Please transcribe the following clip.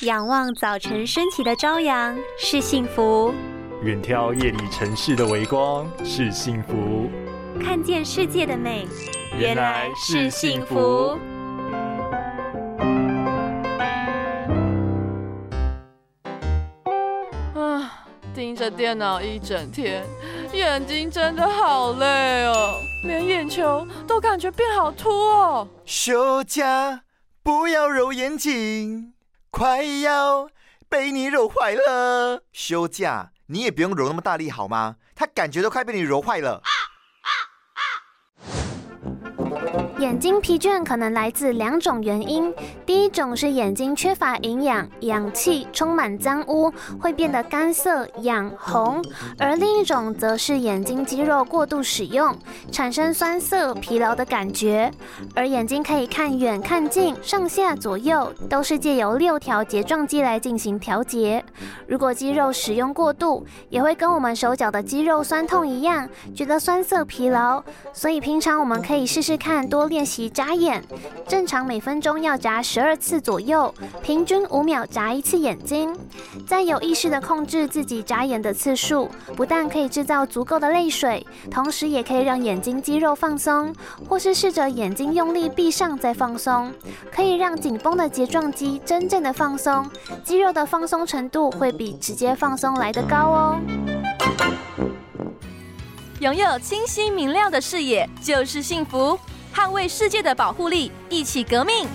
仰望早晨升起的朝阳是幸福，远眺夜里城市的微光是幸福，看见世界的美原来是幸福。啊，盯着电脑一整天，眼睛真的好累哦，连眼球都感觉变好凸哦。休假不要揉眼睛，快要被你揉坏了。休假你也不用揉那么大力好吗？他感觉都快被你揉坏了。眼睛疲倦可能来自两种原因，第一种是眼睛缺乏营养，氧气充满脏污，会变得干涩、痒、红；而另一种则是眼睛肌肉过度使用，产生酸涩、疲劳的感觉。而眼睛可以看远、看近、上下左右，都是借由六条睫状肌来进行调节。如果肌肉使用过度，也会跟我们手脚的肌肉酸痛一样，觉得酸涩、疲劳。所以平常我们可以试试看多。练习眨眼，正常每分钟要眨十二次左右，平均五秒眨一次眼睛。在有意识的控制自己眨眼的次数，不但可以制造足够的泪水，同时也可以让眼眼睛肌肉放松，或是试着眼睛用力闭上再放松，可以让紧绷的睫状肌真正的放松，肌肉的放松程度会比直接放松来得高哦。拥有清晰明亮的视野就是幸福。捍卫世界的保护力，一起革命。